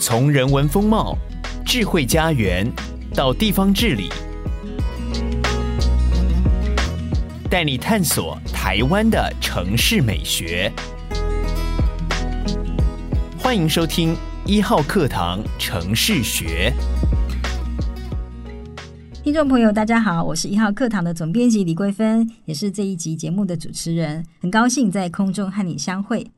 从人文风貌、智慧家园到地方治理，带你探索台湾的城市美学。欢迎收听一号课堂城市学。听众朋友，大家好，我是一号课堂的总编辑李桂芬，也是这一集节目的主持人，很高兴在空中和你相会。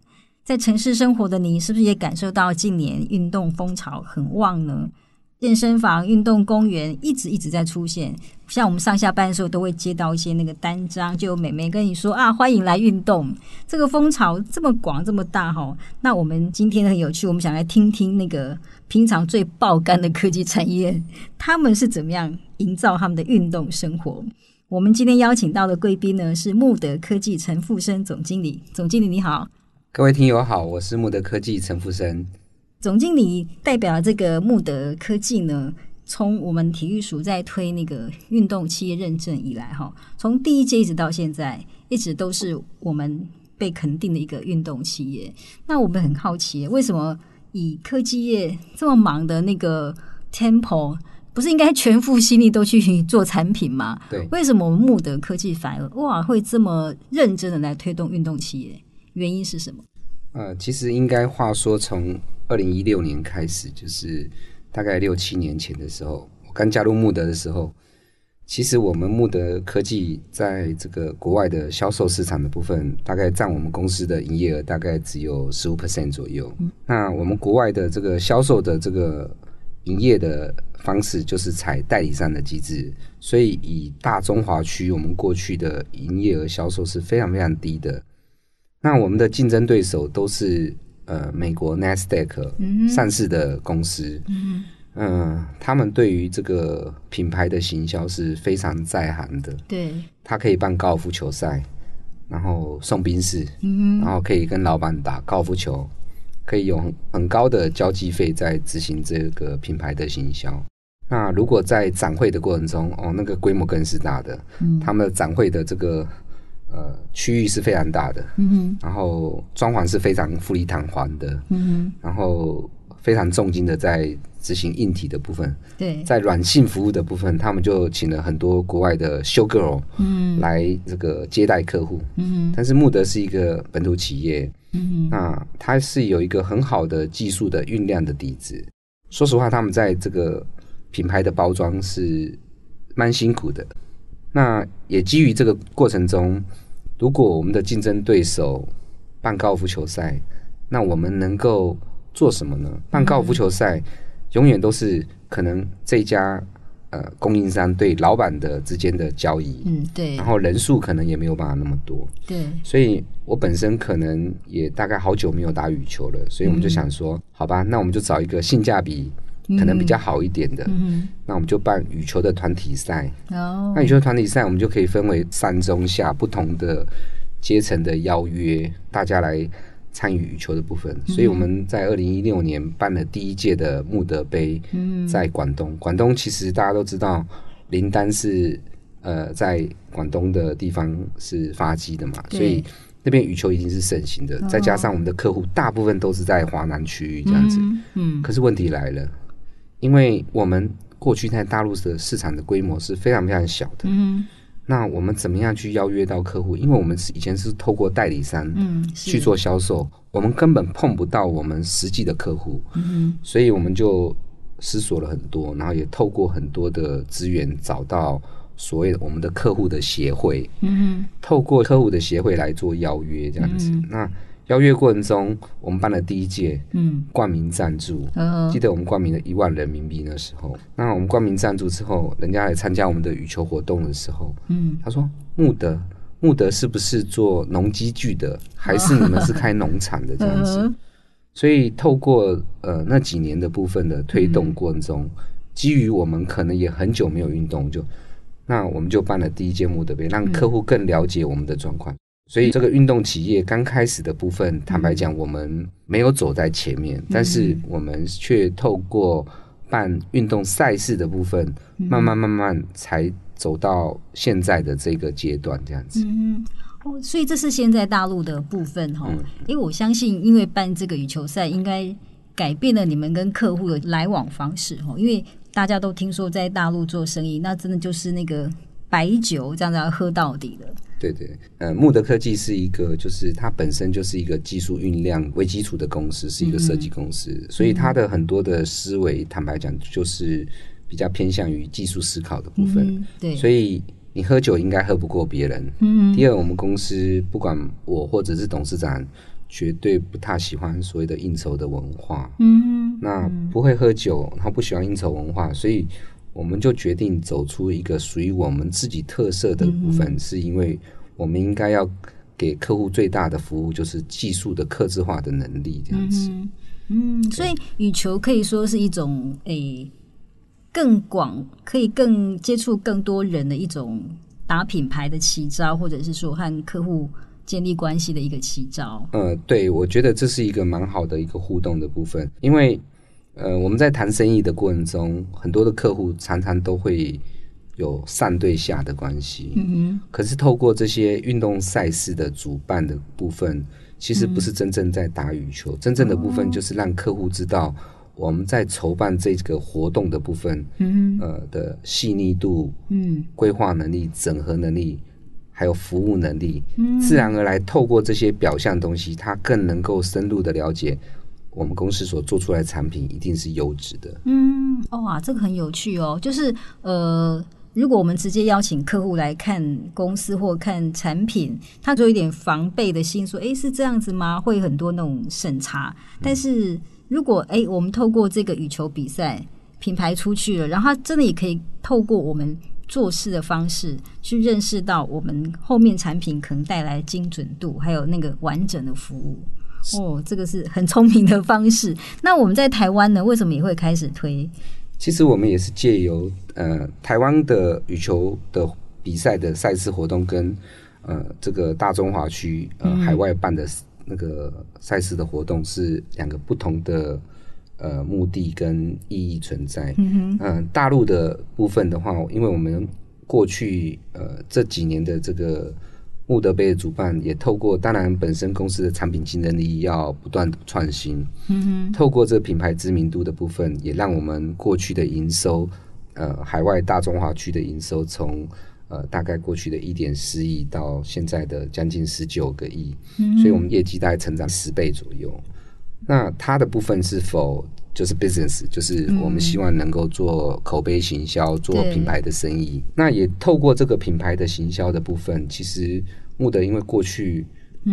在城市生活的你，是不是也感受到近年运动风潮很旺呢？健身房、运动公园一直一直在出现。像我们上下班的时候，都会接到一些那个单张，就有美眉跟你说啊，欢迎来运动。这个风潮这么广这么大哈，那我们今天很有趣，我们想来听听那个平常最爆肝的科技产业，他们是怎么样营造他们的运动生活。我们今天邀请到的贵宾呢，是穆德科技陈富生总经理。总经理你好。各位听友好，我是慕德科技陈富生总经理，代表这个慕德科技呢，从我们体育署在推那个运动企业认证以来，哈，从第一届一直到现在，一直都是我们被肯定的一个运动企业。那我们很好奇，为什么以科技业这么忙的那个 Tempo，不是应该全副心力都去做产品吗？对，为什么我们慕德科技反而哇会这么认真的来推动运动企业？原因是什么？呃，其实应该话说，从二零一六年开始，就是大概六七年前的时候，我刚加入穆德的时候，其实我们穆德科技在这个国外的销售市场的部分，大概占我们公司的营业额大概只有十五 percent 左右。嗯。那我们国外的这个销售的这个营业的方式，就是采代理商的机制，所以以大中华区，我们过去的营业额销售是非常非常低的。那我们的竞争对手都是呃美国 Nasdaq 上市的公司，嗯、呃，他们对于这个品牌的行销是非常在行的。对，他可以办高尔夫球赛，然后送宾士，嗯，然后可以跟老板打高尔夫球，可以有很高的交际费在执行这个品牌的行销。那如果在展会的过程中，哦，那个规模更是大的，嗯，他们的展会的这个。呃，区域是非常大的，嗯哼，然后装潢是非常富丽堂皇的，嗯哼，然后非常重金的在执行硬体的部分，对，在软性服务的部分，他们就请了很多国外的 show girl，嗯，来这个接待客户，嗯哼，但是穆德是一个本土企业，嗯哼，那它是有一个很好的技术的酝酿的底子，说实话，他们在这个品牌的包装是蛮辛苦的。那也基于这个过程中，如果我们的竞争对手办高尔夫球赛，那我们能够做什么呢？办高尔夫球赛永远都是可能这家呃供应商对老板的之间的交易，嗯，对，然后人数可能也没有办法那么多，对，所以我本身可能也大概好久没有打羽球了，所以我们就想说，嗯、好吧，那我们就找一个性价比。可能比较好一点的，嗯、那我们就办羽球的团体赛。哦，那羽球团体赛，我们就可以分为上中下不同的阶层的邀约，大家来参与羽球的部分。嗯、所以我们在二零一六年办了第一届的穆德杯，在广东。广东其实大家都知道，林丹是呃在广东的地方是发迹的嘛，所以那边羽球已经是盛行的。哦、再加上我们的客户大部分都是在华南区域这样子，嗯，嗯，可是问题来了。因为我们过去在大陆的市场的规模是非常非常小的，嗯，那我们怎么样去邀约到客户？因为我们是以前是透过代理商，嗯，去做销售，我们根本碰不到我们实际的客户，嗯，所以我们就思索了很多，然后也透过很多的资源找到所谓的我们的客户的协会，嗯，透过客户的协会来做邀约这样子，嗯、那。邀约过程中，我们办了第一届，嗯，冠名赞助，嗯，记得我们冠名了一万人民币那时候。那我们冠名赞助之后，人家来参加我们的羽球活动的时候，嗯，他说：“穆德，穆德是不是做农机具的，还是你们是开农场的这样子？”嗯、所以透过呃那几年的部分的推动过程中，嗯、基于我们可能也很久没有运动，就那我们就办了第一届穆德杯，让客户更了解我们的状况。所以这个运动企业刚开始的部分，坦白讲，我们没有走在前面，嗯、但是我们却透过办运动赛事的部分，嗯、慢慢慢慢才走到现在的这个阶段，这样子。嗯，哦，所以这是现在大陆的部分哈，因为、嗯、我相信，因为办这个羽球赛，应该改变了你们跟客户的来往方式哈，因为大家都听说在大陆做生意，那真的就是那个白酒这样子要喝到底的。对对，呃，穆德科技是一个，就是它本身就是一个技术酝酿为基础的公司，是一个设计公司，嗯、所以它的很多的思维，坦白讲，就是比较偏向于技术思考的部分。嗯、对，所以你喝酒应该喝不过别人。嗯。第二，我们公司不管我或者是董事长。绝对不太喜欢所谓的应酬的文化，嗯，那不会喝酒，他不喜欢应酬文化，所以我们就决定走出一个属于我们自己特色的部分，嗯、是因为我们应该要给客户最大的服务，就是技术的客制化的能力，这样子。嗯，所以羽球可以说是一种诶、欸、更广，可以更接触更多人的一种打品牌的奇招，或者是说和客户。建立关系的一个奇招。呃，对，我觉得这是一个蛮好的一个互动的部分，因为呃，我们在谈生意的过程中，很多的客户常常都会有上对下的关系。嗯哼。可是透过这些运动赛事的主办的部分，其实不是真正在打羽球，嗯、真正的部分就是让客户知道我们在筹办这个活动的部分，嗯哼，呃的细腻度，嗯，规划能力、整合能力。还有服务能力，自然而然透过这些表象东西，他更能够深入的了解我们公司所做出来的产品一定是优质的。嗯，哇，这个很有趣哦。就是呃，如果我们直接邀请客户来看公司或看产品，他就有点防备的心，说：“哎，是这样子吗？”会很多那种审查。但是如果哎，我们透过这个羽球比赛品牌出去了，然后他真的也可以透过我们。做事的方式去认识到我们后面产品可能带来精准度，还有那个完整的服务。哦，这个是很聪明的方式。那我们在台湾呢，为什么也会开始推？其实我们也是借由呃台湾的羽球的比赛的赛事活动跟呃这个大中华区呃海外办的那个赛事的活动是两个不同的。呃，目的跟意义存在。嗯哼，呃，大陆的部分的话，因为我们过去呃这几年的这个慕德杯的主办，也透过当然本身公司的产品竞争力要不断创新。嗯哼，透过这品牌知名度的部分，也让我们过去的营收，呃，海外大中华区的营收从呃大概过去的一点四亿到现在的将近十九个亿。嗯，所以我们业绩大概成长十倍左右。那它的部分是否就是 business，就是我们希望能够做口碑行销，嗯、做品牌的生意。那也透过这个品牌的行销的部分，其实慕德因为过去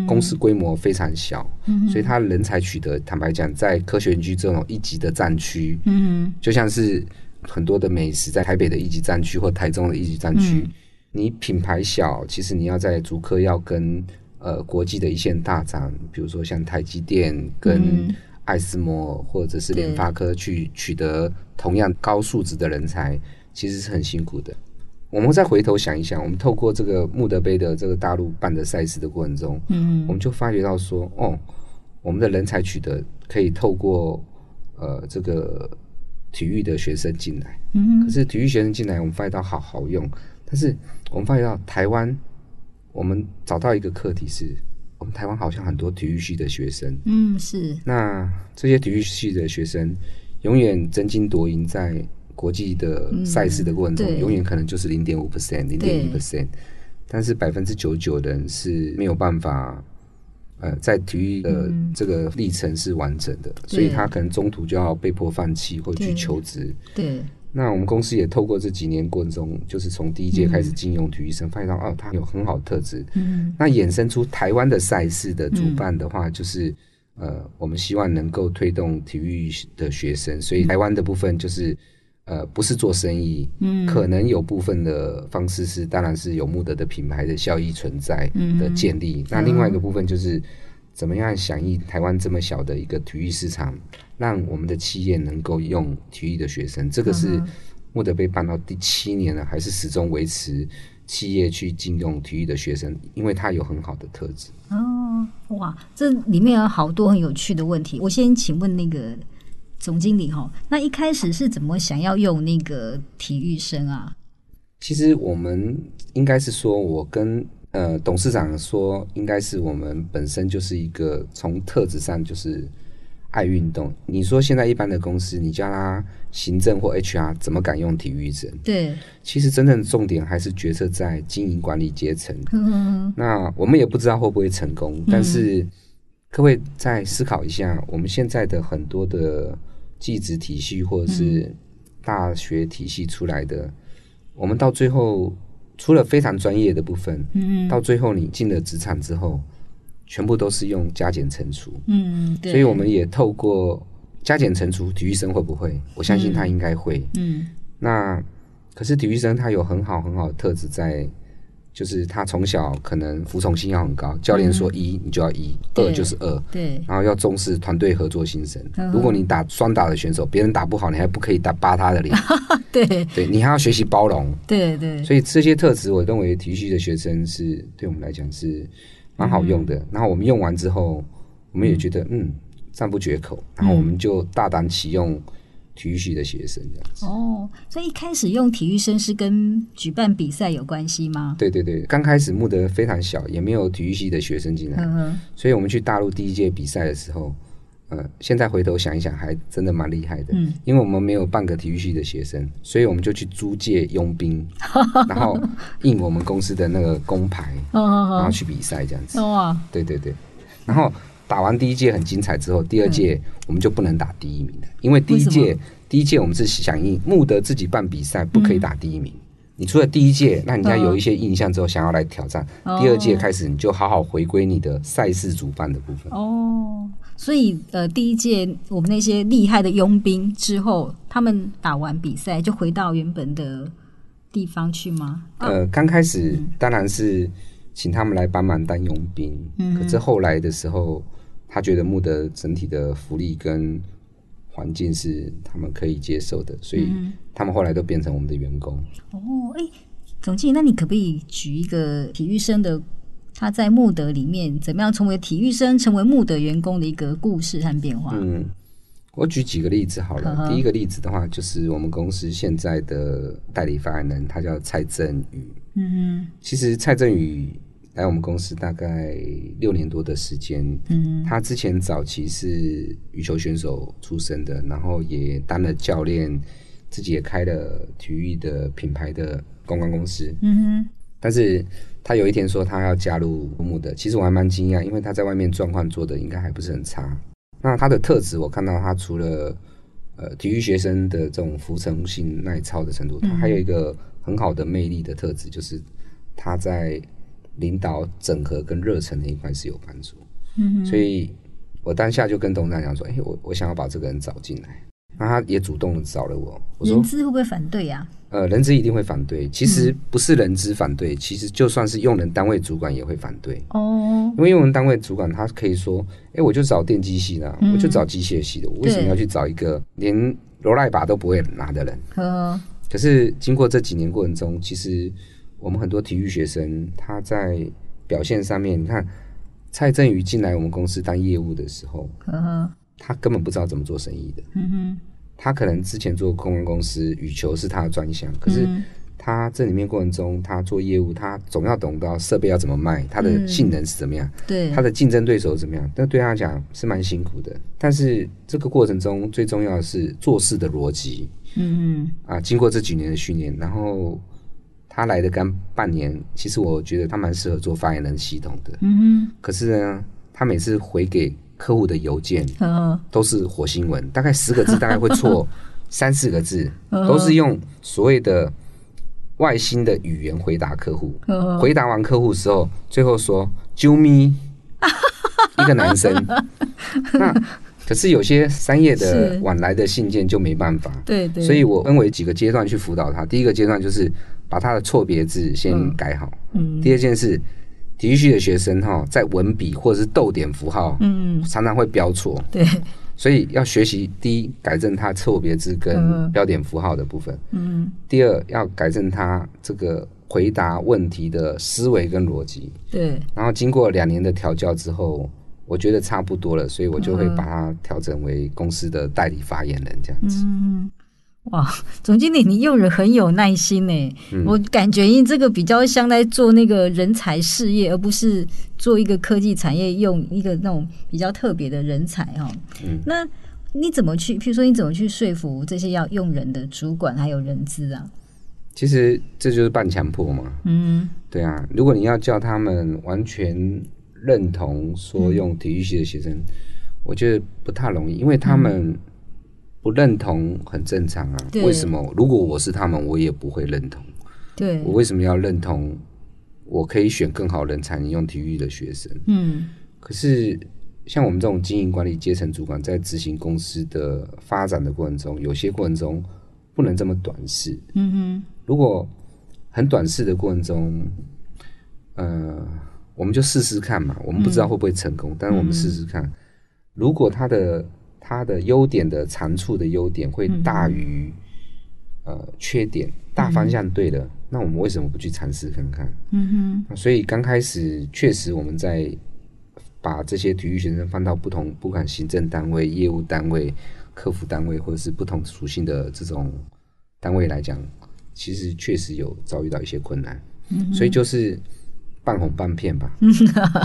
公司规模非常小，嗯、所以他人才取得，坦白讲，在科学园区这种一级的战区，嗯，就像是很多的美食在台北的一级战区或台中的一级战区，嗯、你品牌小，其实你要在竹科要跟。呃，国际的一线大厂，比如说像台积电跟爱斯摩，或者是联发科，去取得同样高素质的人才，其实是很辛苦的。我们再回头想一想，我们透过这个穆德杯的这个大陆办的赛事的过程中，嗯，我们就发觉到说，哦，我们的人才取得可以透过呃这个体育的学生进来，嗯，可是体育学生进来，我们发现到好好用，但是我们发觉到台湾。我们找到一个课题是，我们台湾好像很多体育系的学生，嗯，是。那这些体育系的学生，永远争金夺银，在国际的赛事的过程中，嗯、永远可能就是零点五 percent、零点一 percent，但是百分之九十九的人是没有办法，呃，在体育的这个历程是完整的，嗯、所以他可能中途就要被迫放弃或去求职，对。那我们公司也透过这几年过程中，就是从第一届开始禁用体育生，发现到哦，他有很好的特质。嗯，那衍生出台湾的赛事的主办的话，就是呃，我们希望能够推动体育的学生，所以台湾的部分就是呃，不是做生意，嗯，可能有部分的方式是，当然是有穆德的品牌的效益存在的建立。那另外一个部分就是。怎么样响应台湾这么小的一个体育市场，让我们的企业能够用体育的学生？这个是慕德被办到第七年了，还是始终维持企业去禁用体育的学生？因为它有很好的特质。哦，哇，这里面有好多很有趣的问题。我先请问那个总经理哈，那一开始是怎么想要用那个体育生啊？其实我们应该是说，我跟。呃，董事长说，应该是我们本身就是一个从特质上就是爱运动。你说现在一般的公司，你叫他行政或 HR，怎么敢用体育生？对，其实真正的重点还是决策在经营管理阶层。嗯、那我们也不知道会不会成功，嗯、但是各位再思考一下，我们现在的很多的技职体系或者是大学体系出来的，嗯、我们到最后除了非常专业的部分，嗯、到最后你进了职场之后。全部都是用加减乘除，嗯，对，所以我们也透过加减乘除，体育生会不会？我相信他应该会，嗯，嗯，那可是体育生他有很好很好的特质在，就是他从小可能服从性要很高，教练说一你就要一，二就是二，对，然后要重视团队合作精神。如果你打双打的选手，别人打不好，你还不可以打扒他的脸，对，对你还要学习包容，对对，所以这些特质，我认为体育系的学生是对我们来讲是。蛮好用的，嗯、然后我们用完之后，我们也觉得嗯赞不绝口，然后我们就大胆启用体育系的学生这样子。哦，所以一开始用体育生是跟举办比赛有关系吗？对对对，刚开始募的非常小，也没有体育系的学生进来，所以我们去大陆第一届比赛的时候。呃，现在回头想一想，还真的蛮厉害的。嗯，因为我们没有半个体育系的学生，所以我们就去租借佣兵，然后印我们公司的那个工牌，然后去比赛这样子。哇，对对对。然后打完第一届很精彩之后，第二届我们就不能打第一名了，因为第一届第一届我们是响应穆德自己办比赛，不可以打第一名。你除了第一届，那人家有一些印象之后，想要来挑战。第二届开始，你就好好回归你的赛事主办的部分。哦。所以，呃，第一届我们那些厉害的佣兵之后，他们打完比赛就回到原本的地方去吗？呃，刚开始当然是请他们来帮忙当佣兵，嗯、可是后来的时候，他觉得慕德整体的福利跟环境是他们可以接受的，所以他们后来都变成我们的员工。哦，哎，总经理，那你可不可以举一个体育生的？他在慕德里面怎么样成为体育生，成为慕德员工的一个故事和变化？嗯，我举几个例子好了。呵呵第一个例子的话，就是我们公司现在的代理发言人，他叫蔡振宇。嗯哼，其实蔡振宇来我们公司大概六年多的时间。嗯，他之前早期是羽球选手出身的，然后也当了教练，自己也开了体育的品牌的公关公司。嗯哼，但是。他有一天说他要加入木木的，其实我还蛮惊讶，因为他在外面状况做的应该还不是很差。那他的特质，我看到他除了呃体育学生的这种服从性耐操的程度，他还有一个很好的魅力的特质，就是他在领导整合跟热忱那一块是有帮助。嗯，所以我当下就跟董事长讲说，哎、欸，我我想要把这个人找进来。那他也主动的找了我，我说人资会不会反对呀？呃，人资一定会反对。其实不是人资反对，其实就算是用人单位主管也会反对。哦，因为用人单位主管他可以说，哎，我就找电机系的，我就找机械系的，我为什么要去找一个连罗赖把都不会拿的人？呵。可是经过这几年过程中，其实我们很多体育学生他在表现上面，你看蔡振宇进来我们公司当业务的时候，他根本不知道怎么做生意的。嗯哼。他可能之前做公关公司，羽球是他的专项，可是他这里面过程中，他做业务，他总要懂到设备要怎么卖，他的性能是怎么样，对，他的竞争对手怎么样，但对他来讲是蛮辛苦的。但是这个过程中最重要的是做事的逻辑，嗯嗯，啊，经过这几年的训练，然后他来的刚半年，其实我觉得他蛮适合做发言人系统的，嗯哼，可是呢，他每次回给。客户的邮件都是火星文，大概十个字，大概会错 三四个字，都是用所谓的外星的语言回答客户。回答完客户的时候，最后说“啾咪”，一个男生。那可是有些商业的往来的信件就没办法，对对。所以我分为几个阶段去辅导他。第一个阶段就是把他的错别字先改好。嗯。第二件事。体育系的学生哈，在文笔或者是逗点符号，嗯，常常会标错，对，所以要学习第一改正他错别字跟标点符号的部分，嗯，第二要改正他这个回答问题的思维跟逻辑，对，然后经过两年的调教之后，我觉得差不多了，所以我就会把他调整为公司的代理发言人这样子。嗯，哇，总经理，你用人很有耐心呢。嗯、我感觉你这个比较像在做那个人才事业，而不是做一个科技产业用一个那种比较特别的人才哦。嗯，那你怎么去？譬如说，你怎么去说服这些要用人的主管还有人资啊？其实这就是半强迫嘛。嗯，对啊。如果你要叫他们完全认同说用体育系的学生，嗯、我觉得不太容易，因为他们、嗯。不认同很正常啊，为什么？如果我是他们，我也不会认同。对，我为什么要认同？我可以选更好人才能用体育的学生。嗯，可是像我们这种经营管理阶层主管，在执行公司的发展的过程中，有些过程中不能这么短视。嗯哼，如果很短视的过程中，呃，我们就试试看嘛。我们不知道会不会成功，嗯、但是我们试试看。嗯、如果他的它的优点的长处的优点会大于、嗯、呃缺点，大方向对了，嗯、那我们为什么不去尝试看看？嗯哼。所以刚开始确实我们在把这些体育学生放到不同，不管行政单位、业务单位、客服单位，或者是不同属性的这种单位来讲，其实确实有遭遇到一些困难。嗯哼。所以就是半哄半骗吧，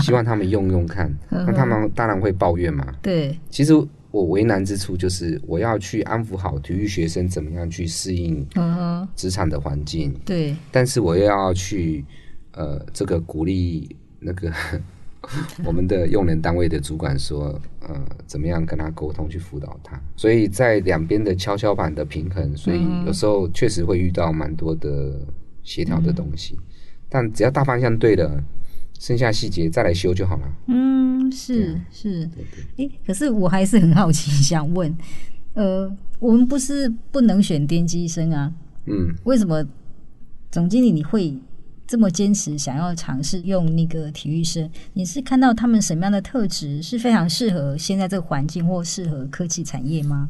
希望他们用用看，那他们当然会抱怨嘛。对，其实。我为难之处就是，我要去安抚好体育学生，怎么样去适应职场的环境。对，但是我又要去呃，这个鼓励那个 我们的用人单位的主管说，呃，怎么样跟他沟通，去辅导他。所以在两边的跷跷板的平衡，所以有时候确实会遇到蛮多的协调的东西。但只要大方向对了。剩下细节再来修就好了。嗯，是是。哎，可是我还是很好奇，想问，呃，我们不是不能选电机生啊？嗯，为什么总经理你会这么坚持想要尝试用那个体育生？你是看到他们什么样的特质是非常适合现在这个环境，或适合科技产业吗？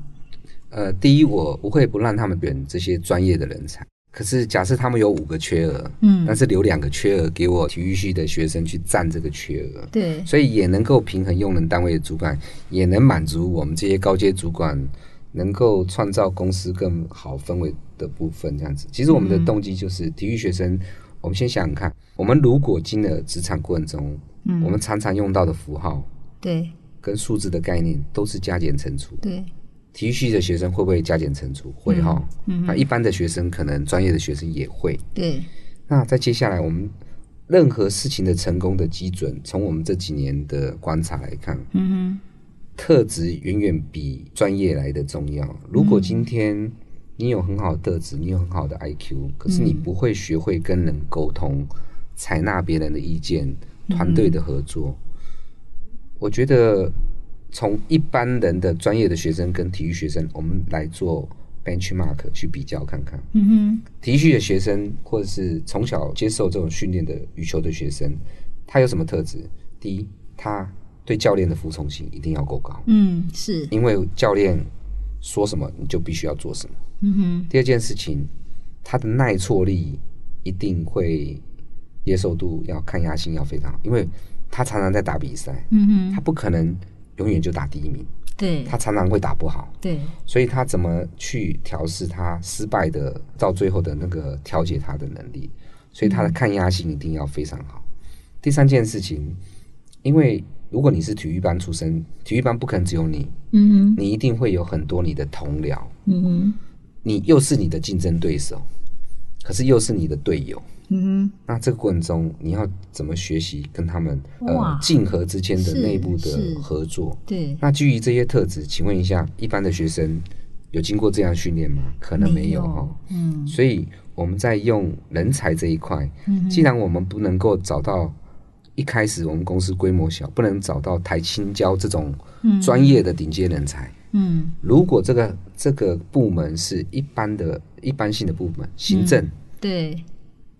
呃，第一，我不会不让他们选这些专业的人才。可是，假设他们有五个缺额，嗯，但是留两个缺额给我体育系的学生去占这个缺额，对，所以也能够平衡用人单位的主管，也能满足我们这些高阶主管能够创造公司更好氛围的部分。这样子，其实我们的动机就是体育学生。我们先想想看，我们如果进了职场过程中，嗯，我们常常用到的符号，对，跟数字的概念都是加减乘除，对。体育系的学生会不会加减乘除？会哈。嗯，那一般的学生可能专业的学生也会。对。那在接下来，我们任何事情的成功的基准，从我们这几年的观察来看，嗯哼，特质远远比专业来的重要。如果今天你有很好的特质，你有很好的 IQ，可是你不会学会跟人沟通，采纳别人的意见，团队的合作，我觉得。从一般人的专业的学生跟体育学生，我们来做 benchmark 去比较看看。嗯哼，体育系的学生或者是从小接受这种训练的羽球的学生，他有什么特质？第一，他对教练的服从性一定要够高。嗯，是因为教练说什么你就必须要做什么。嗯哼。第二件事情，他的耐挫力一定会接受度要抗压性要非常好，因为他常常在打比赛。嗯哼，他不可能。永远就打第一名，对，他常常会打不好，对，所以他怎么去调试他失败的到最后的那个调节他的能力，所以他的抗压性一定要非常好。嗯、第三件事情，因为如果你是体育班出身，体育班不可能只有你，嗯哼，你一定会有很多你的同僚，嗯哼，你又是你的竞争对手，可是又是你的队友。嗯，那这个过程中，你要怎么学习跟他们呃竞合之间的内部的合作？对。那基于这些特质，请问一下，一般的学生有经过这样训练吗？可能没有哈。嗯。所以我们在用人才这一块，嗯，既然我们不能够找到一开始我们公司规模小，不能找到台青交这种专业的顶尖人才，嗯，如果这个这个部门是一般的一般性的部门，行政，对。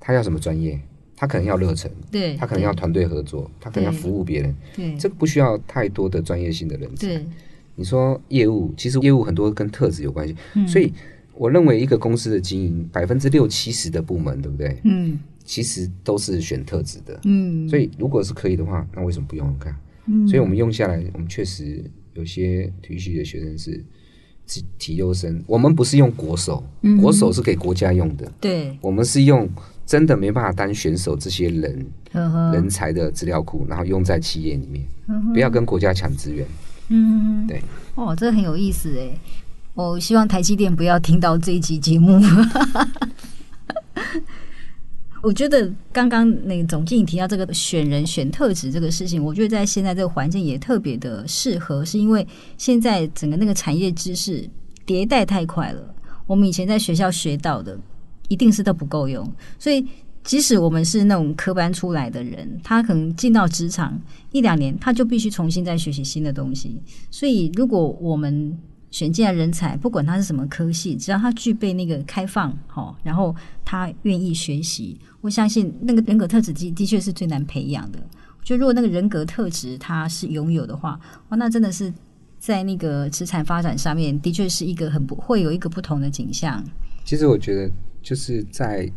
他要什么专业？他可能要热忱，对，他可能要团队合作，他可能要服务别人，对，这个不需要太多的专业性的人才。对，你说业务，其实业务很多跟特质有关系，嗯，所以我认为一个公司的经营，百分之六七十的部门，对不对？嗯，其实都是选特质的，嗯，所以如果是可以的话，那为什么不用用看？嗯，所以我们用下来，我们确实有些体育系的学生是体优生，我们不是用国手，嗯、国手是给国家用的。对，我们是用真的没办法当选手这些人人才的资料库，然后用在企业里面，不要跟国家抢资源。嗯，对。哦，这很有意思哎。我希望台积电不要听到这一集节目。我觉得刚刚那个总经理提到这个选人选特质这个事情，我觉得在现在这个环境也特别的适合，是因为现在整个那个产业知识迭代太快了，我们以前在学校学到的一定是都不够用，所以即使我们是那种科班出来的人，他可能进到职场一两年，他就必须重新再学习新的东西。所以如果我们选进来人才，不管他是什么科系，只要他具备那个开放，好，然后他愿意学习，我相信那个人格特质的的确是最难培养的。就如果那个人格特质他是拥有的话，哇，那真的是在那个职场发展上面，的确是一个很不会有一个不同的景象。其实我觉得就是在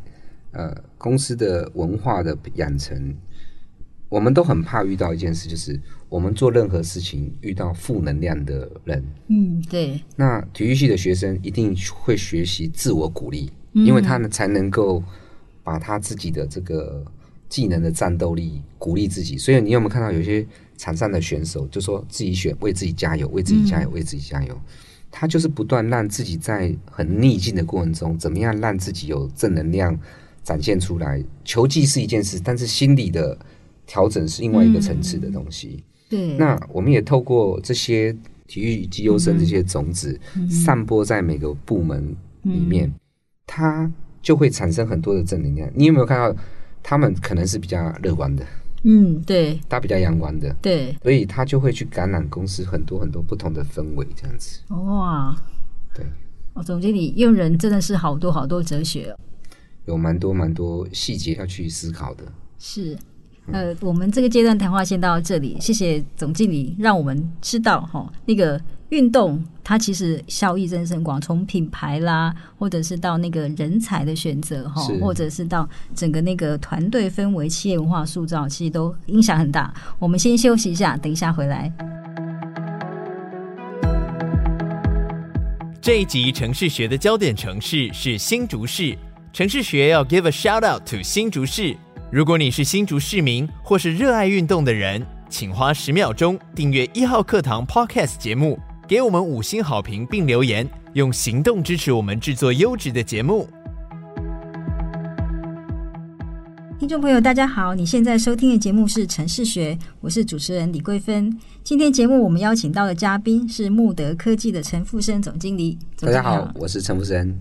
呃公司的文化的养成，我们都很怕遇到一件事，就是。我们做任何事情遇到负能量的人，嗯，对。那体育系的学生一定会学习自我鼓励，嗯、因为他们才能够把他自己的这个技能的战斗力鼓励自己。所以你有没有看到有些场上的选手就说自己选为自己加油，为自己加油，为自己加油。嗯、他就是不断让自己在很逆境的过程中，怎么样让自己有正能量展现出来。球技是一件事，但是心理的调整是另外一个层次的东西。嗯对，那我们也透过这些体育绩优生这些种子，嗯、散播在每个部门里面，嗯、它就会产生很多的正能量。你有没有看到，他们可能是比较乐观的？嗯，对，他比较阳光的，对，所以他就会去感染公司很多很多不同的氛围，这样子。哇，对，哦，总经理用人真的是好多好多哲学，哦。有蛮多蛮多细节要去思考的。是。呃，我们这个阶段谈话先到这里，谢谢总经理，让我们知道哈，那个运动它其实效益真的很广，从品牌啦，或者是到那个人才的选择哈，或者是到整个那个团队氛围、企业文化塑造，其实都影响很大。我们先休息一下，等一下回来。这一集城市学的焦点城市是新竹市，城市学要 give a shout out to 新竹市。如果你是新竹市民或是热爱运动的人，请花十秒钟订阅一号课堂 Podcast 节目，给我们五星好评并留言，用行动支持我们制作优质的节目。听众朋友，大家好，你现在收听的节目是《城市学》，我是主持人李桂芬。今天节目我们邀请到的嘉宾是慕德科技的陈富生总经理。大家好，我是陈富生。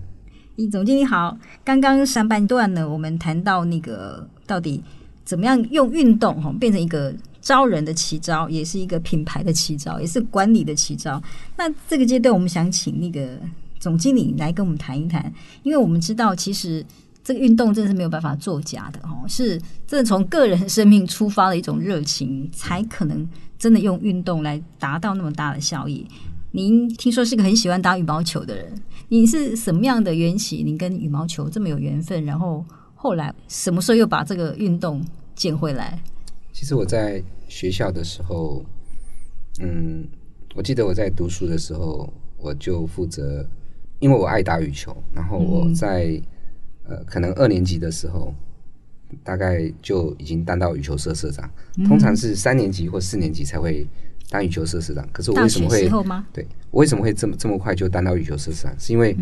总经理好，刚刚上半段呢，我们谈到那个到底怎么样用运动哈变成一个招人的奇招，也是一个品牌的奇招，也是管理的奇招。那这个阶段，我们想请那个总经理来跟我们谈一谈，因为我们知道其实这个运动真的是没有办法作假的哈，是真的从个人生命出发的一种热情，才可能真的用运动来达到那么大的效益。您听说是个很喜欢打羽毛球的人。你是什么样的缘起？你跟羽毛球这么有缘分，然后后来什么时候又把这个运动捡回来？其实我在学校的时候，嗯，我记得我在读书的时候，我就负责，因为我爱打羽球，然后我在、嗯、呃，可能二年级的时候，大概就已经当到羽球社社长。通常是三年级或四年级才会。当羽球社社长，可是我为什么会？对，我为什么会这么这么快就当到羽球社社长？是因为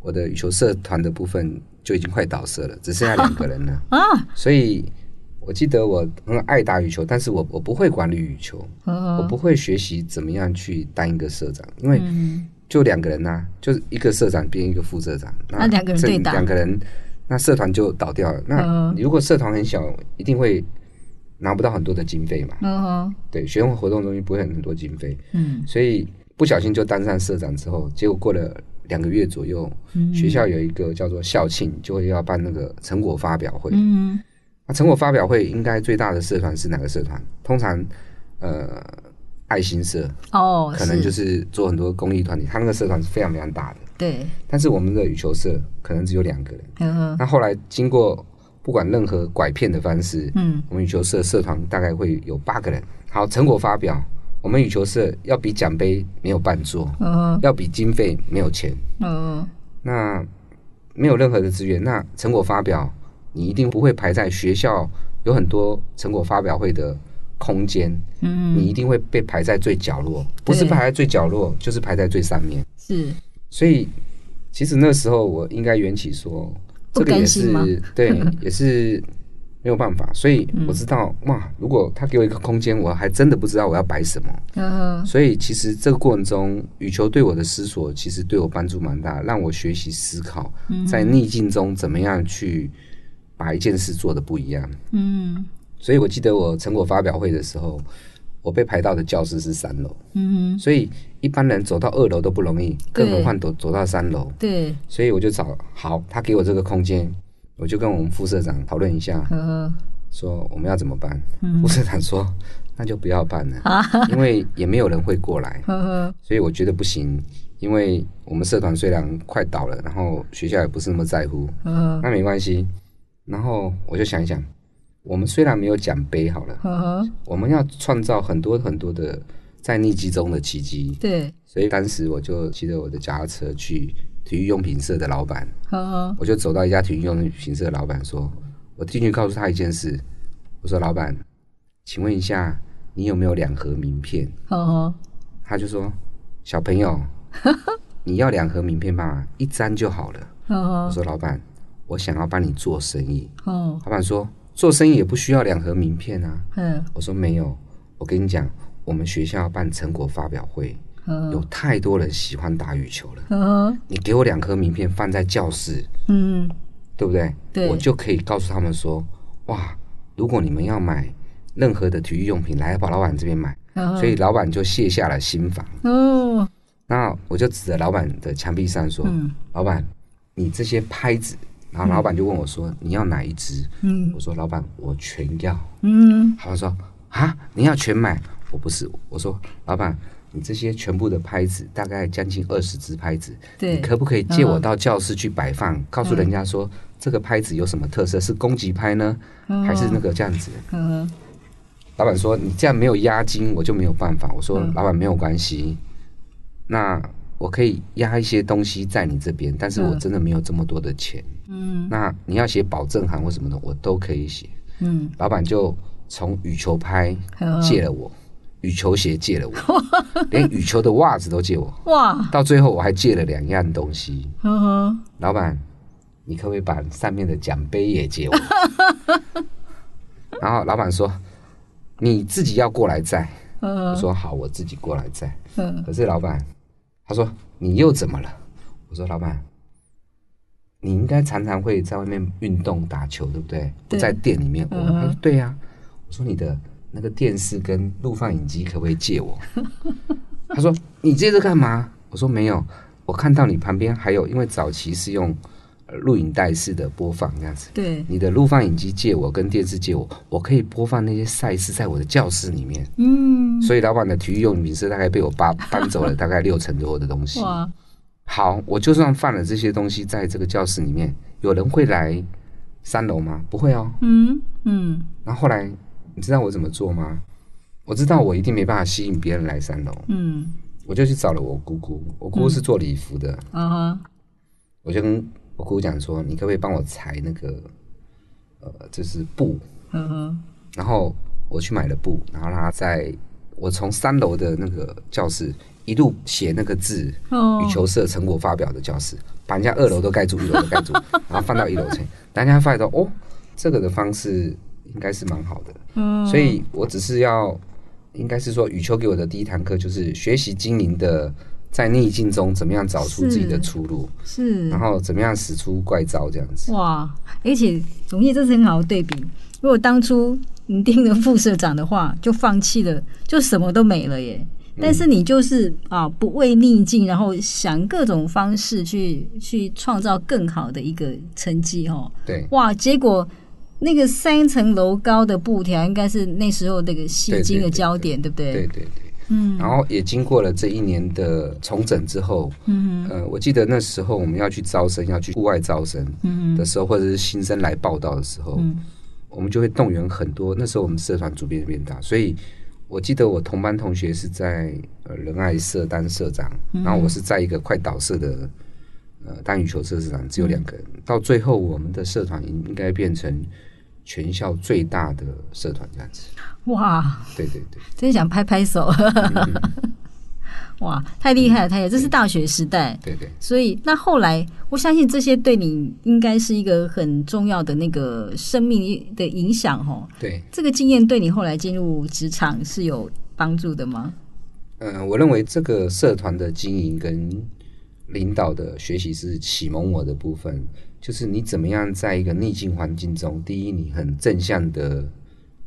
我的羽球社团的部分就已经快倒社了，只剩下两个人了 啊！所以我记得我很爱打羽球，但是我我不会管理羽球，我不会学习怎么样去当一个社长，因为就两个人呐、啊，就是一个社长变一个副社长，那两个人对打，两个人那社团就倒掉了。那如果社团很小，一定会。拿不到很多的经费嘛？Uh huh. 对，学生活动中心不会很多经费，嗯，所以不小心就当上社长之后，结果过了两个月左右，嗯、学校有一个叫做校庆，就会要办那个成果发表会，嗯，那成果发表会应该最大的社团是哪个社团？通常，呃，爱心社哦，oh, 可能就是做很多公益团体，他那个社团是非常非常大的，对，但是我们的羽球社可能只有两个人，uh huh. 那后来经过。不管任何拐骗的方式，嗯，我们羽球社社团大概会有八个人。好，成果发表我们羽球社要比奖杯没有办做，嗯，要比经费没有钱，嗯，那没有任何的资源，那成果发表你一定不会排在学校有很多成果发表会的空间，嗯，你一定会被排在最角落，不是排在最角落，就是排在最上面，是，所以其实那时候我应该缘起说，这个也是对，也是。没有办法，所以我知道、嗯、哇，如果他给我一个空间，我还真的不知道我要摆什么。嗯，所以其实这个过程中，羽球对我的思索，其实对我帮助蛮大，让我学习思考，在逆境中怎么样去把一件事做的不一样。嗯，所以我记得我成果发表会的时候，我被排到的教室是三楼。嗯，所以一般人走到二楼都不容易，更何况走走到三楼。对，所以我就找好，他给我这个空间。我就跟我们副社长讨论一下，说我们要怎么办。副社长说：“那就不要办了，因为也没有人会过来。”所以我觉得不行，因为我们社团虽然快倒了，然后学校也不是那么在乎，那没关系。然后我就想一想，我们虽然没有奖杯，好了，我们要创造很多很多的在逆境中的奇迹。对，所以当时我就骑着我的脚踏车去。体育用品社的老板，我就走到一家体育用品社的老板说：“我进去告诉他一件事，我说老板，请问一下，你有没有两盒名片？”他就说：“小朋友，你要两盒名片吗？一张就好了。”我说：“老板，我想要帮你做生意。”哦老板说：“做生意也不需要两盒名片啊。”嗯我说：“没有，我跟你讲，我们学校办成果发表会。”有太多人喜欢打羽球了。Uh huh. 你给我两颗名片放在教室，嗯、uh，huh. 对不对？对，我就可以告诉他们说，哇，如果你们要买任何的体育用品，来宝老板这边买。Uh. 所以老板就卸下了心防。哦、uh，huh. 那我就指着老板的墙壁上说，uh. 老板，你这些拍子。然后老板就问我说，uh. 你要哪一只？嗯、uh，huh. 我说老板，我全要。嗯、uh，他、说啊，你要全买？我不是，我说老板。你这些全部的拍子，大概将近二十支拍子，对你可不可以借我到教室去摆放，嗯、告诉人家说这个拍子有什么特色？是攻击拍呢，嗯、还是那个这样子？嗯、老板说你这样没有押金，我就没有办法。我说老板没有关系，嗯、那我可以压一些东西在你这边，但是我真的没有这么多的钱。嗯，那你要写保证函或什么的，我都可以写。嗯，老板就从羽球拍借了我。嗯羽球鞋借了我，连羽球的袜子都借我。哇！到最后我还借了两样东西。呵呵。老板，你可不可以把上面的奖杯也借我？然后老板说：“你自己要过来载。”我说：“好，我自己过来载。”可是老板他说：“你又怎么了？”我说：“老板，你应该常常会在外面运动打球，对不对？不在店里面。”我说：“对呀。”我说：“你的。”那个电视跟录放影机可不可以借我？他说：“你借这干嘛？”我说：“没有，我看到你旁边还有，因为早期是用录影带式的播放这样子。对，你的录放影机借我，跟电视借我，我可以播放那些赛事在我的教室里面。嗯，所以老板的体育用品是大概被我爸搬走了大概六成多的东西。哇，好，我就算放了这些东西在这个教室里面，有人会来三楼吗？不会哦。嗯嗯，然后后来。你知道我怎么做吗？我知道我一定没办法吸引别人来三楼。嗯，我就去找了我姑姑，我姑姑是做礼服的。嗯哼，我就跟我姑姑讲说：“你可不可以帮我裁那个，呃，就是布？”嗯哼，然后我去买了布，然后让他在我从三楼的那个教室一路写那个字，哦，羽球社成果发表的教室，把人家二楼都盖住，一楼都盖住，然后放到一楼去，大家发现到哦，这个的方式。应该是蛮好的，嗯，所以我只是要，应该是说羽球给我的第一堂课就是学习经营的，在逆境中怎么样找出自己的出路，是，是然后怎么样使出怪招这样子。哇，而且总结这是很好的对比。如果当初你定了副社长的话就放弃了，就什么都没了耶。但是你就是啊，不畏逆境，然后想各种方式去去创造更好的一个成绩哦。对，哇，结果。那个三层楼高的布条，应该是那时候那个戏精的焦点，对不对？对对对，嗯。然后也经过了这一年的重整之后，嗯哼呃，我记得那时候我们要去招生，要去户外招生的时候，嗯、或者是新生来报道的时候，嗯、我们就会动员很多。那时候我们社团组变变大，所以我记得我同班同学是在呃仁爱社当社长，嗯、然后我是在一个快倒社的呃单羽球社社长，只有两个人。嗯、到最后，我们的社团应该变成全校最大的社团这样子。哇！对对对，真想拍拍手。嗯哇，太厉害了！太厉害，这是大学时代，对对。所以那后来，我相信这些对你应该是一个很重要的那个生命的影响哦。对，这个经验对你后来进入职场是有帮助的吗？嗯，我认为这个社团的经营跟领导的学习是启蒙我的部分，就是你怎么样在一个逆境环境中，第一，你很正向的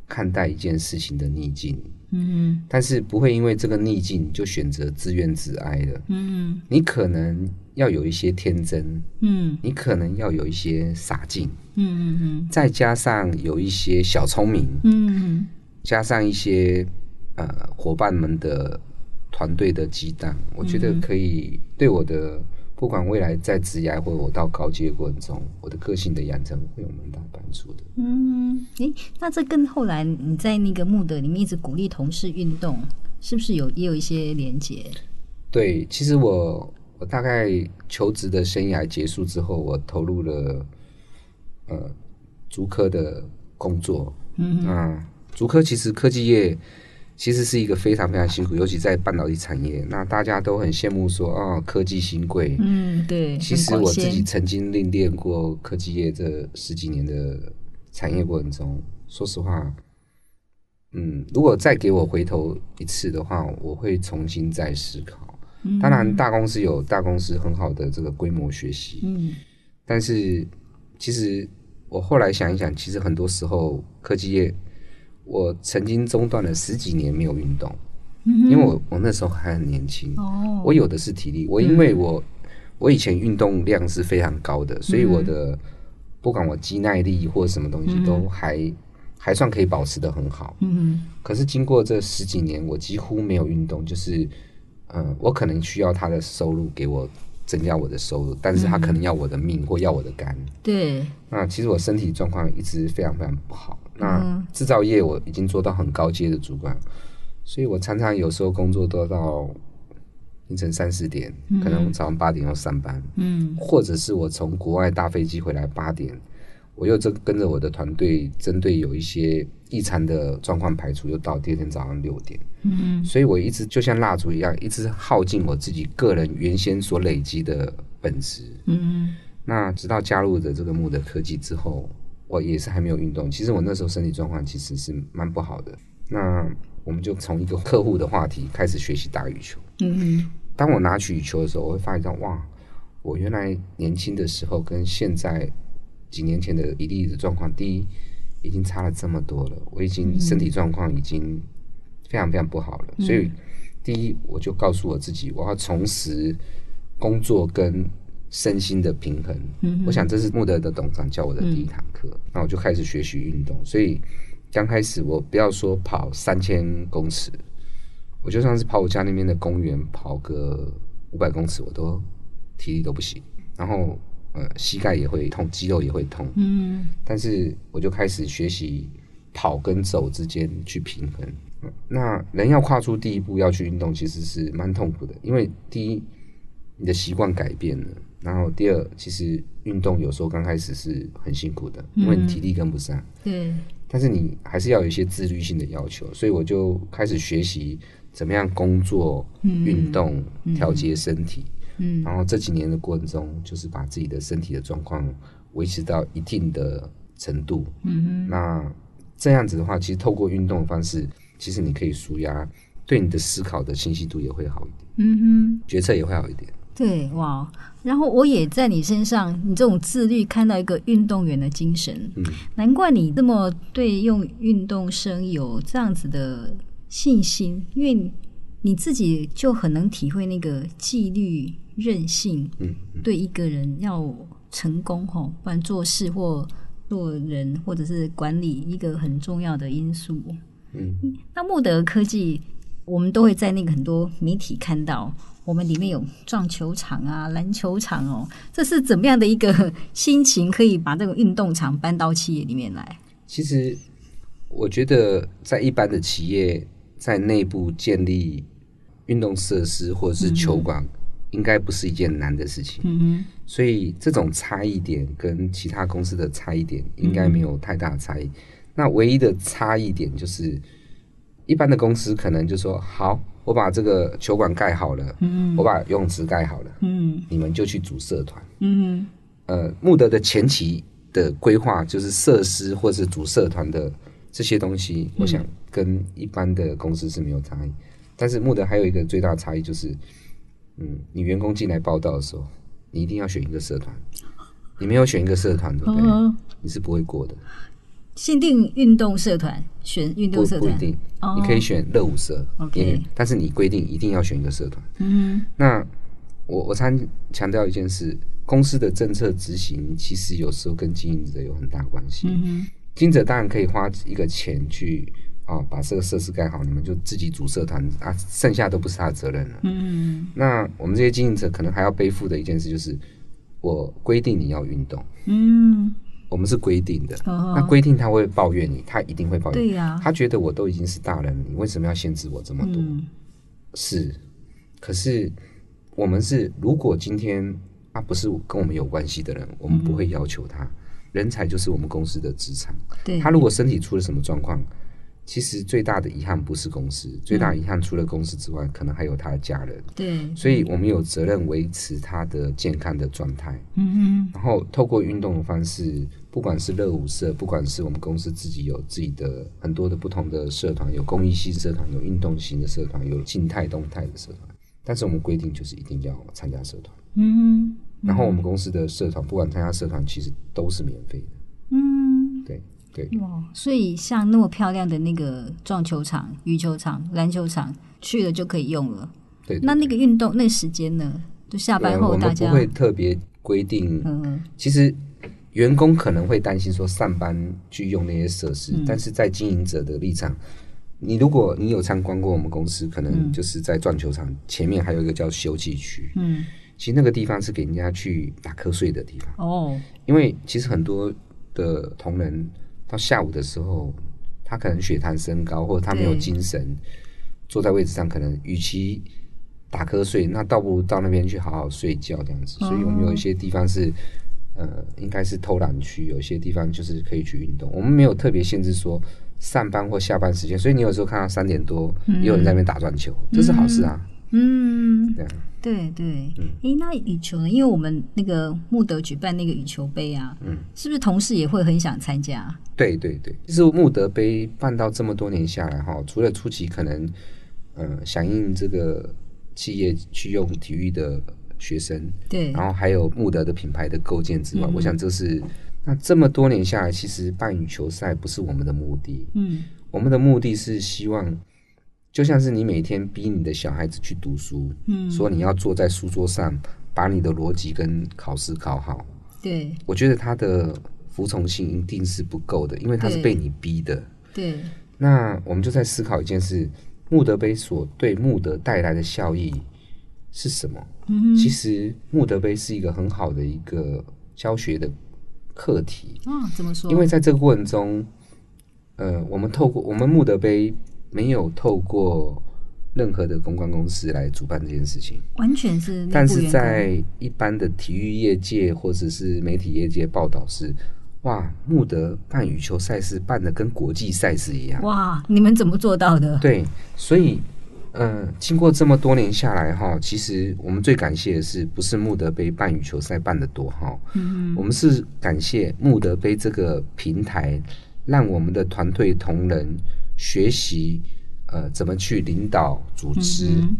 看待一件事情的逆境。嗯，但是不会因为这个逆境就选择自怨自哀的。嗯，你可能要有一些天真，嗯，你可能要有一些傻劲，嗯嗯嗯，再加上有一些小聪明，嗯，加上一些呃伙伴们的团队的激荡，我觉得可以对我的。不管未来在职涯或者我到高阶过程中，我的个性的养成会有蛮大帮助的。嗯，诶，那这跟后来你在那个穆德里面一直鼓励同事运动，是不是有也有一些连结？对，其实我我大概求职的生涯结束之后，我投入了呃足科的工作。嗯哼，啊，足科其实科技业。其实是一个非常非常辛苦，尤其在半导体产业，那大家都很羡慕说啊、哦，科技新贵。嗯，对。其实我自己曾经历练过科技业这十几年的产业过程中，说实话，嗯，如果再给我回头一次的话，我会重新再思考。嗯、当然，大公司有大公司很好的这个规模学习。嗯。但是，其实我后来想一想，其实很多时候科技业。我曾经中断了十几年没有运动，嗯、因为我我那时候还很年轻，哦、我有的是体力。我因为我、嗯、我以前运动量是非常高的，所以我的、嗯、不管我肌耐力或什么东西都还、嗯、还算可以保持的很好。嗯哼，可是经过这十几年，我几乎没有运动，就是嗯、呃，我可能需要他的收入给我增加我的收入，但是他可能要我的命或要我的肝。对，那其实我身体状况一直非常非常不好。那制造业我已经做到很高阶的主管，所以我常常有时候工作都到凌晨三四点，可能早上八点要上班，嗯，或者是我从国外搭飞机回来八点，我又这跟着我的团队针对有一些异常的状况排除，又到第二天早上六点，嗯，所以我一直就像蜡烛一样，一直耗尽我自己个人原先所累积的本质，嗯，那直到加入的这个木的科技之后。我也是还没有运动，其实我那时候身体状况其实是蛮不好的。那我们就从一个客户的话题开始学习打羽球。当我拿起羽球的时候，我会发现到哇，我原来年轻的时候跟现在几年前的一例的状况，第一已经差了这么多了。我已经身体状况已经非常非常不好了。所以第一，我就告诉我自己，我要重拾工作跟。身心的平衡，嗯、我想这是穆德的董事长教我的第一堂课。那、嗯、我就开始学习运动。所以刚开始我不要说跑三千公尺，我就算是跑我家那边的公园跑个五百公尺，我都体力都不行。然后呃膝盖也会痛，肌肉也会痛。嗯，但是我就开始学习跑跟走之间去平衡。那人要跨出第一步要去运动，其实是蛮痛苦的，因为第一你的习惯改变了。然后第二，其实运动有时候刚开始是很辛苦的，因为你体力跟不上。对、嗯。但是你还是要有一些自律性的要求，所以我就开始学习怎么样工作、嗯、运动、调节身体。嗯。然后这几年的过程中，就是把自己的身体的状况维持到一定的程度。嗯哼。那这样子的话，其实透过运动的方式，其实你可以舒压，对你的思考的清晰度也会好一点。嗯哼。决策也会好一点。对，哇！然后我也在你身上，你这种自律看到一个运动员的精神，嗯，难怪你这么对用运动生有这样子的信心，因为你自己就很能体会那个纪律、韧性，嗯，对一个人要成功吼，不然做事或做人或者是管理一个很重要的因素，嗯，那穆德科技，我们都会在那个很多媒体看到。我们里面有撞球场啊、篮球场哦，这是怎么样的一个心情，可以把这个运动场搬到企业里面来？其实，我觉得在一般的企业，在内部建立运动设施或者是球馆，嗯、应该不是一件难的事情。嗯哼，所以这种差异点跟其他公司的差异点应该没有太大的差异。嗯、那唯一的差异点就是，一般的公司可能就说：好，我把这个球馆盖好了，嗯，我把游泳池盖好了，嗯，你们就去组社团。嗯哼，呃，慕德的前期的规划就是设施或是组社团的。这些东西，我想跟一般的公司是没有差异。嗯、但是慕德还有一个最大的差异就是，嗯，你员工进来报到的时候，你一定要选一个社团。你没有选一个社团，对不对？哦、你是不会过的。限定运动社团，选运动社团不，不一定。哦、你可以选热舞社，OK。但是你规定一定要选一个社团。嗯。那我我常强调一件事：公司的政策执行，其实有时候跟经营者有很大关系。嗯哼。经营者当然可以花一个钱去啊，把这个设施盖好，你们就自己组社团啊，剩下都不是他的责任了。嗯，那我们这些经营者可能还要背负的一件事就是，我规定你要运动。嗯，我们是规定的。哦、那规定他会抱怨你，他一定会抱怨。对呀、啊。他觉得我都已经是大人了，你为什么要限制我这么多？嗯、是，可是我们是，如果今天他不是跟我们有关系的人，我们不会要求他。嗯人才就是我们公司的资产。对，他如果身体出了什么状况，其实最大的遗憾不是公司，嗯、最大遗憾除了公司之外，可能还有他的家人。对，所以我们有责任维持他的健康的状态。嗯嗯。然后透过运动的方式，不管是热舞社，不管是我们公司自己有自己的很多的不同的社团，有公益性社团，有运动型的社团，有静态动态的社团。但是我们规定就是一定要参加社团。嗯哼。然后我们公司的社团，不管参加社团，其实都是免费的。嗯，对对。哇，所以像那么漂亮的那个撞球场、羽球场、篮球场，去了就可以用了。对，对。那那个运动那时间呢？就下班后大家。不会特别规定。嗯。其实员工可能会担心说上班去用那些设施，嗯、但是在经营者的立场，你如果你有参观过我们公司，可能就是在转球场前面还有一个叫休息区。嗯。其实那个地方是给人家去打瞌睡的地方哦，因为其实很多的同仁到下午的时候，他可能血糖升高，或者他没有精神，坐在位置上，可能与其打瞌睡，那倒不如到那边去好好睡觉这样子。哦、所以我们有一些地方是呃，应该是偷懒区，有些地方就是可以去运动。我们没有特别限制说上班或下班时间，所以你有时候看到三点多也有人在那边打转球，嗯、这是好事啊。嗯，对。对对，哎、嗯，那羽球呢？因为我们那个穆德举办那个羽球杯啊，嗯，是不是同事也会很想参加？对对对，其实穆德杯办到这么多年下来哈，除了初期可能呃响应这个企业去用体育的学生，对，然后还有穆德的品牌的构建之外，嗯、我想这是那这么多年下来，其实办羽球赛不是我们的目的，嗯，我们的目的是希望。就像是你每天逼你的小孩子去读书，嗯，说你要坐在书桌上把你的逻辑跟考试考好，对，我觉得他的服从性一定是不够的，因为他是被你逼的，对。对，那我们就在思考一件事：穆德杯所对穆德带来的效益是什么？嗯，其实穆德杯是一个很好的一个教学的课题。嗯，怎么说？因为在这个过程中，呃，我们透过我们穆德杯。没有透过任何的公关公司来主办这件事情，完全是。但是在一般的体育业界或者是媒体业界报道是，哇，穆德办羽球赛事办的跟国际赛事一样。哇，你们怎么做到的？对，所以，嗯、呃，经过这么多年下来哈，其实我们最感谢的是，不是穆德杯办羽球赛办得多好，嗯哼，我们是感谢穆德杯这个平台，让我们的团队同仁。学习呃怎么去领导组织，嗯、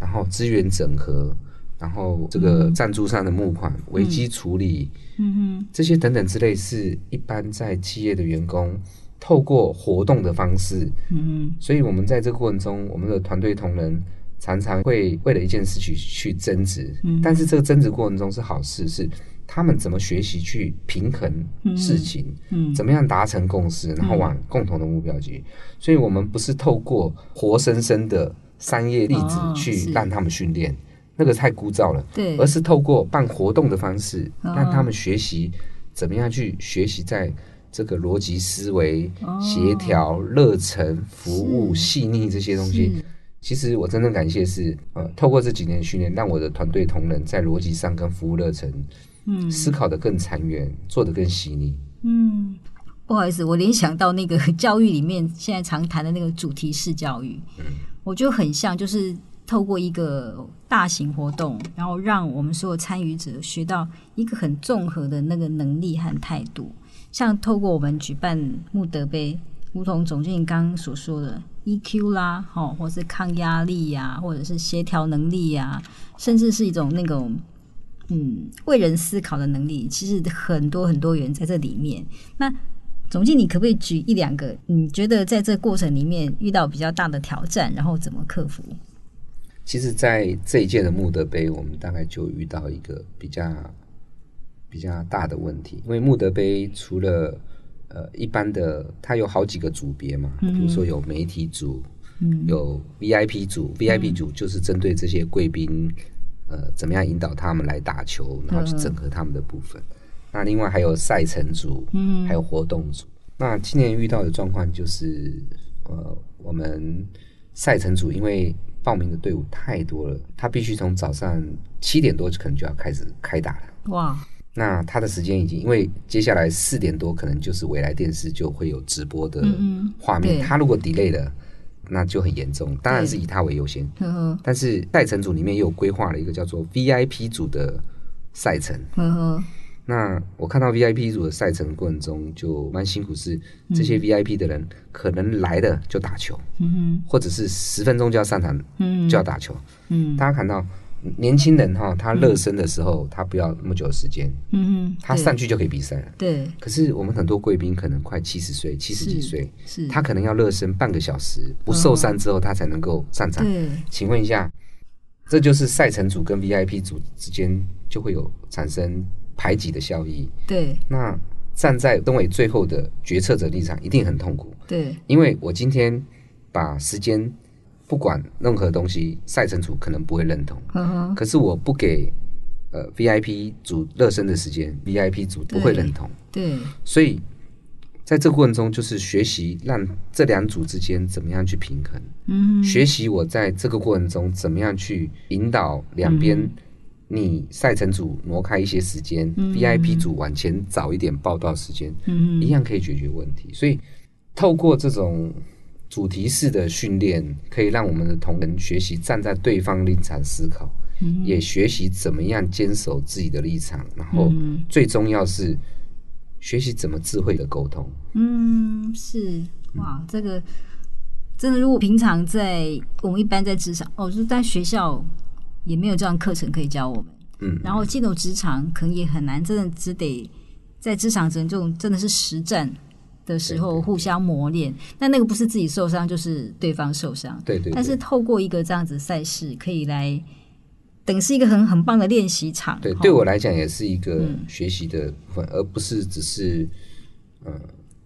然后资源整合，然后这个赞助上的募款、嗯、危机处理，嗯哼，这些等等之类，是一般在企业的员工透过活动的方式，嗯，所以我们在这个过程中，我们的团队同仁常常会为了一件事去去争执，嗯、但是这个争执过程中是好事，是。他们怎么学习去平衡事情？嗯，嗯，怎么样达成共识，然后往共同的目标去？嗯、所以，我们不是透过活生生的商业例子去让他们训练，哦、那个太枯燥了。对，而是透过办活动的方式，让他们学习怎么样去学习在这个逻辑思维、协调、热忱、服务、细腻这些东西。其实我真正感谢是，呃，透过这几年训练，让我的团队同仁在逻辑上跟服务热忱，嗯，思考的更长远，做的更细腻。嗯，不好意思，我联想到那个 教育里面现在常谈的那个主题式教育，嗯，我觉得很像，就是透过一个大型活动，然后让我们所有参与者学到一个很综合的那个能力和态度，像透过我们举办慕德杯，如同总经理刚刚所说的。EQ 啦，吼，或是抗压力呀，或者是协调能力呀，甚至是一种那种嗯为人思考的能力，其实很多很多元在这里面。那总经理可不可以举一两个？你觉得在这过程里面遇到比较大的挑战，然后怎么克服？其实，在这一届的慕德杯，我们大概就遇到一个比较比较大的问题，因为穆德杯除了呃，一般的它有好几个组别嘛，比如说有媒体组，嗯，有 VIP 组，嗯，VIP 组就是针对这些贵宾，呃，怎么样引导他们来打球，然后去整合他们的部分。嗯，那另外还有赛程组，嗯，还有活动组。那今年遇到的状况就是，呃，我们赛程组因为报名的队伍太多了，他必须从早上七点多可能就要开始开打了。哇！那他的时间已经，因为接下来四点多可能就是未来电视就会有直播的画面，他、嗯、如果 delay 了，那就很严重。当然是以他为优先，但是赛程组里面又有规划了一个叫做 VIP 组的赛程。那我看到 VIP 组的赛程过程中就蛮辛苦，是这些 VIP 的人可能来的就打球，或者是十分钟就要上场，就要打球。大家看到。年轻人哈，他热身的时候，嗯、他不要那么久的时间，嗯嗯，他上去就可以比赛了。对。可是我们很多贵宾可能快七十岁，七十几岁，是他可能要热身半个小时，不受伤之后，他才能够上场。对。请问一下，这就是赛程组跟 VIP 组之间就会有产生排挤的效益。对。那站在东伟最后的决策者立场，一定很痛苦。对。因为我今天把时间。不管任何东西，赛程组可能不会认同。Uh-huh. 可是我不给呃 VIP 组热身的时间，VIP 组不会认同。对，对，所以在这个过程中，就是学习让这两组之间怎么样去平衡。嗯，学习我在这个过程中怎么样去引导两边，你赛程组挪开一些时间，嗯，VIP 组往前早一点报到时间，嗯，一样可以解决问题。所以透过这种。主题式的训练可以让我们的同仁学习站在对方立场思考，嗯、也学习怎么样坚守自己的立场，然后最重要是学习怎么智慧的沟通。嗯，是哇，这个真的，如果平常在我们一般在职场，哦，就是在学校也没有这样课程可以教我们。嗯，然后进入职场可能也很难，真的只得在职场中这种真的是实战。的时候互相磨练，但那个不是自己受伤，就是对方受伤。对，对对。但是透过一个这样子赛事，可以来等是一个很很棒的练习场。对，对我来讲也是一个学习的部分，嗯，而不是只是嗯，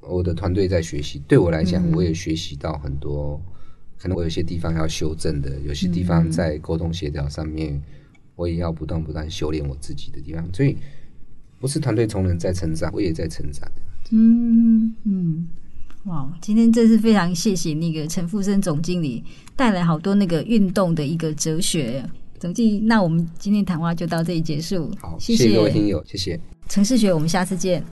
我的团队在学习。对我来讲，我也学习到很多，嗯，可能我有些地方要修正的，有些地方在沟通协调上面，我也要不断不断修炼我自己的地方。所以不是团队同仁在成长，我也在成长。嗯嗯，哇！今天真是非常谢谢那个陈富生总经理带来好多那个运动的一个哲学。总经理，那我们今天谈话就到这里结束。好，谢谢，各位听友，谢谢。程式学，我们下次见。